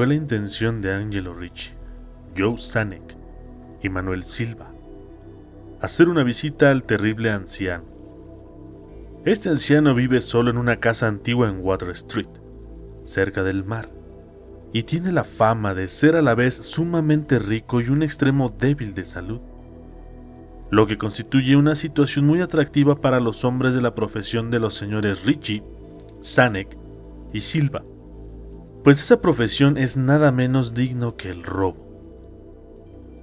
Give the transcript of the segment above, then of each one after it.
fue la intención de Angelo Ricci, Joe Sanek y Manuel Silva hacer una visita al terrible anciano. Este anciano vive solo en una casa antigua en Water Street, cerca del mar, y tiene la fama de ser a la vez sumamente rico y un extremo débil de salud, lo que constituye una situación muy atractiva para los hombres de la profesión de los señores Richie, Sanek y Silva, pues esa profesión es nada menos digno que el robo.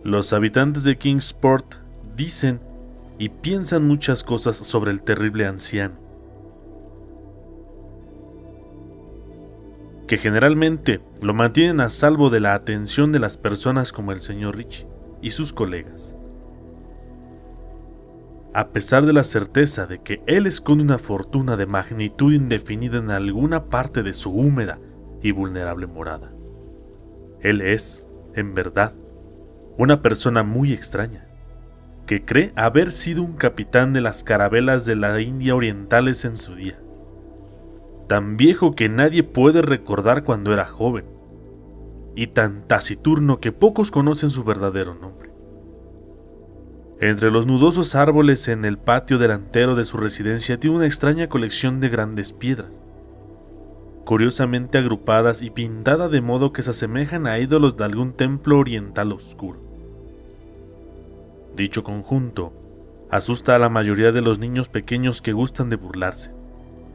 Los habitantes de Kingsport dicen y piensan muchas cosas sobre el terrible anciano, que generalmente lo mantienen a salvo de la atención de las personas como el señor Rich y sus colegas. A pesar de la certeza de que él esconde una fortuna de magnitud indefinida en alguna parte de su húmeda y vulnerable morada. Él es, en verdad, una persona muy extraña que cree haber sido un capitán de las carabelas de la India orientales en su día. Tan viejo que nadie puede recordar cuando era joven, y tan taciturno que pocos conocen su verdadero nombre. Entre los nudosos árboles en el patio delantero de su residencia tiene una extraña colección de grandes piedras, curiosamente agrupadas y pintadas de modo que se asemejan a ídolos de algún templo oriental oscuro. Dicho conjunto asusta a la mayoría de los niños pequeños que gustan de burlarse,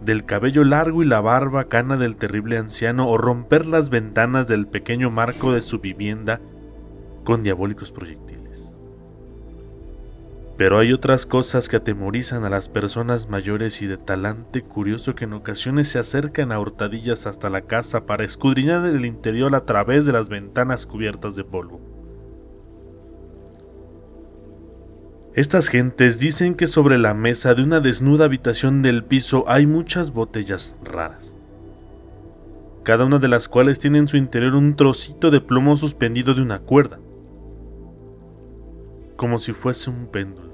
del cabello largo y la barba cana del terrible anciano o romper las ventanas del pequeño marco de su vivienda con diabólicos proyectiles. Pero hay otras cosas que atemorizan a las personas mayores y de talante curioso que en ocasiones se acercan a hurtadillas hasta la casa para escudriñar el interior a través de las ventanas cubiertas de polvo. Estas gentes dicen que sobre la mesa de una desnuda habitación del piso hay muchas botellas raras, cada una de las cuales tiene en su interior un trocito de plomo suspendido de una cuerda, como si fuese un péndulo.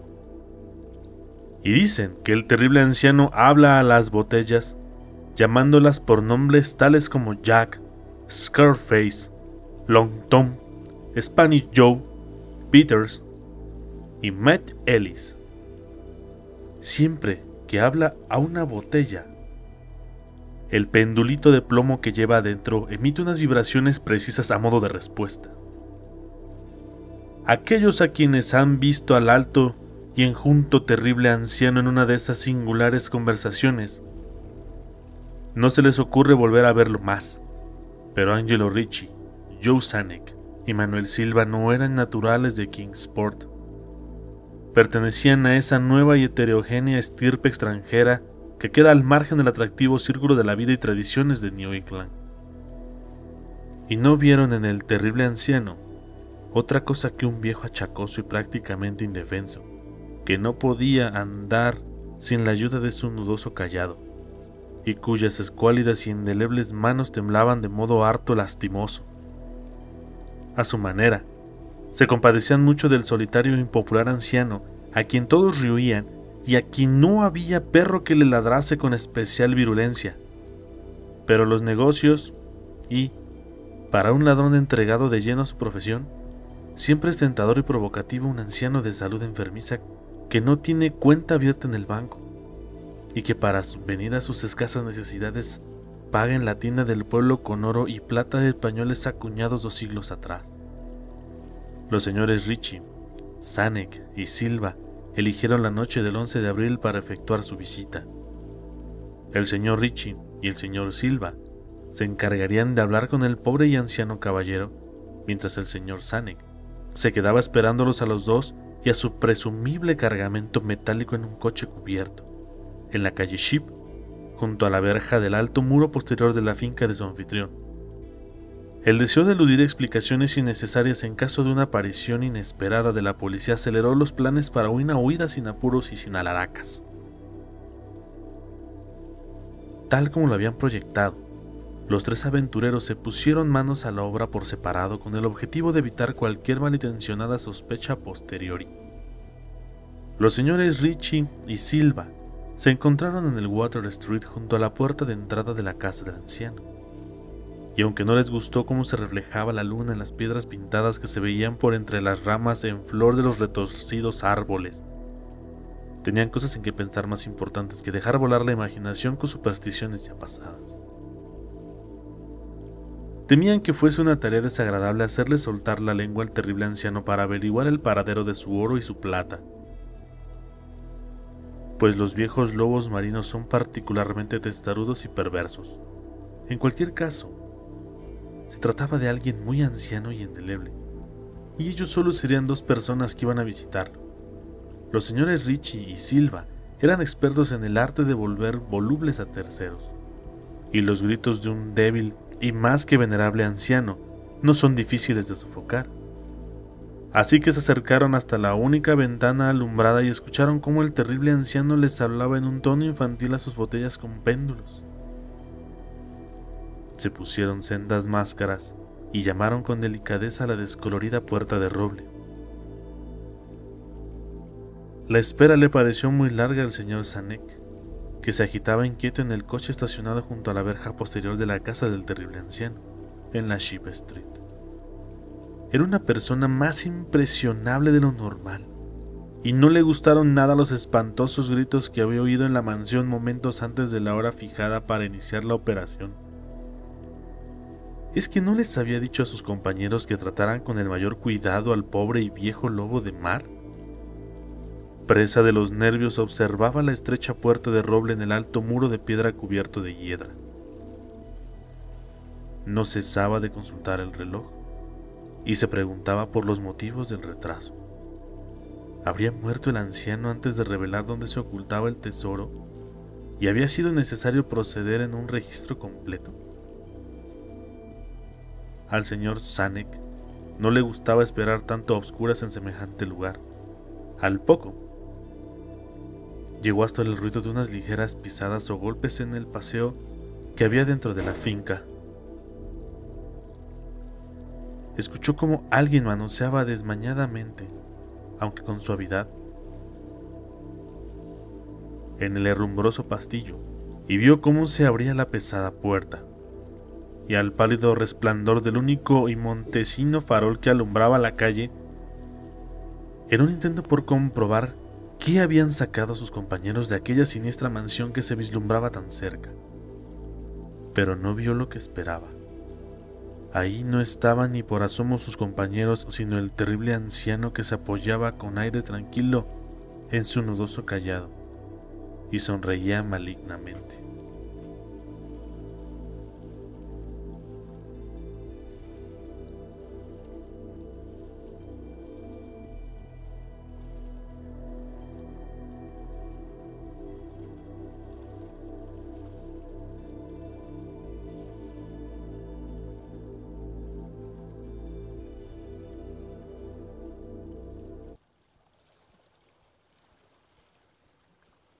Y dicen que el terrible anciano habla a las botellas, llamándolas por nombres tales como Jack, Scarface, Long Tom, Spanish Joe, Peters, y Matt Ellis. Siempre que habla a una botella, el pendulito de plomo que lleva adentro emite unas vibraciones precisas a modo de respuesta. Aquellos a quienes han visto al alto y enjunto terrible anciano en una de esas singulares conversaciones, no se les ocurre volver a verlo más. Pero Angelo Ricci, Joe Sanek y Manuel Silva no eran naturales de Kingsport pertenecían a esa nueva y heterogénea estirpe extranjera que queda al margen del atractivo círculo de la vida y tradiciones de New England. Y no vieron en el terrible anciano otra cosa que un viejo achacoso y prácticamente indefenso, que no podía andar sin la ayuda de su nudoso callado, y cuyas escuálidas y indelebles manos temblaban de modo harto lastimoso. A su manera, se compadecían mucho del solitario e impopular anciano, a quien todos rehuían y a quien no había perro que le ladrase con especial virulencia. Pero los negocios y, para un ladrón entregado de lleno a su profesión, siempre es tentador y provocativo un anciano de salud enfermiza que no tiene cuenta abierta en el banco y que para venir a sus escasas necesidades paga en la tienda del pueblo con oro y plata de españoles acuñados dos siglos atrás. Los señores Richie, Sanek y Silva eligieron la noche del 11 de abril para efectuar su visita. El señor Richie y el señor Silva se encargarían de hablar con el pobre y anciano caballero, mientras el señor Sanek se quedaba esperándolos a los dos y a su presumible cargamento metálico en un coche cubierto, en la calle Ship, junto a la verja del alto muro posterior de la finca de su anfitrión. El deseo de eludir explicaciones innecesarias en caso de una aparición inesperada de la policía aceleró los planes para una huida sin apuros y sin alaracas. Tal como lo habían proyectado, los tres aventureros se pusieron manos a la obra por separado con el objetivo de evitar cualquier malintencionada sospecha posteriori. Los señores Richie y Silva se encontraron en el Water Street junto a la puerta de entrada de la casa del anciano y aunque no les gustó cómo se reflejaba la luna en las piedras pintadas que se veían por entre las ramas en flor de los retorcidos árboles, tenían cosas en que pensar más importantes que dejar volar la imaginación con supersticiones ya pasadas. Temían que fuese una tarea desagradable hacerle soltar la lengua al terrible anciano para averiguar el paradero de su oro y su plata, pues los viejos lobos marinos son particularmente testarudos y perversos. En cualquier caso, se trataba de alguien muy anciano y indeleble, y ellos solo serían dos personas que iban a visitarlo. Los señores Richie y Silva eran expertos en el arte de volver volubles a terceros, y los gritos de un débil y más que venerable anciano no son difíciles de sofocar. Así que se acercaron hasta la única ventana alumbrada y escucharon cómo el terrible anciano les hablaba en un tono infantil a sus botellas con péndulos. Se pusieron sendas máscaras y llamaron con delicadeza a la descolorida puerta de roble. La espera le pareció muy larga al señor Sanek, que se agitaba inquieto en el coche estacionado junto a la verja posterior de la casa del terrible anciano, en la Sheep Street. Era una persona más impresionable de lo normal, y no le gustaron nada los espantosos gritos que había oído en la mansión momentos antes de la hora fijada para iniciar la operación. ¿Es que no les había dicho a sus compañeros que trataran con el mayor cuidado al pobre y viejo lobo de mar? Presa de los nervios observaba la estrecha puerta de roble en el alto muro de piedra cubierto de hiedra. No cesaba de consultar el reloj y se preguntaba por los motivos del retraso. ¿Habría muerto el anciano antes de revelar dónde se ocultaba el tesoro y había sido necesario proceder en un registro completo? Al señor Sanek no le gustaba esperar tanto a obscuras en semejante lugar. Al poco, Llegó hasta el ruido de unas ligeras pisadas o golpes en el paseo que había dentro de la finca. Escuchó como alguien manoseaba desmañadamente, aunque con suavidad, en el herrumbroso pastillo y vio cómo se abría la pesada puerta. Y al pálido resplandor del único y montesino farol que alumbraba la calle, en un intento por comprobar ¿Qué habían sacado sus compañeros de aquella siniestra mansión que se vislumbraba tan cerca? Pero no vio lo que esperaba. Ahí no estaban ni por asomo sus compañeros, sino el terrible anciano que se apoyaba con aire tranquilo en su nudoso callado y sonreía malignamente.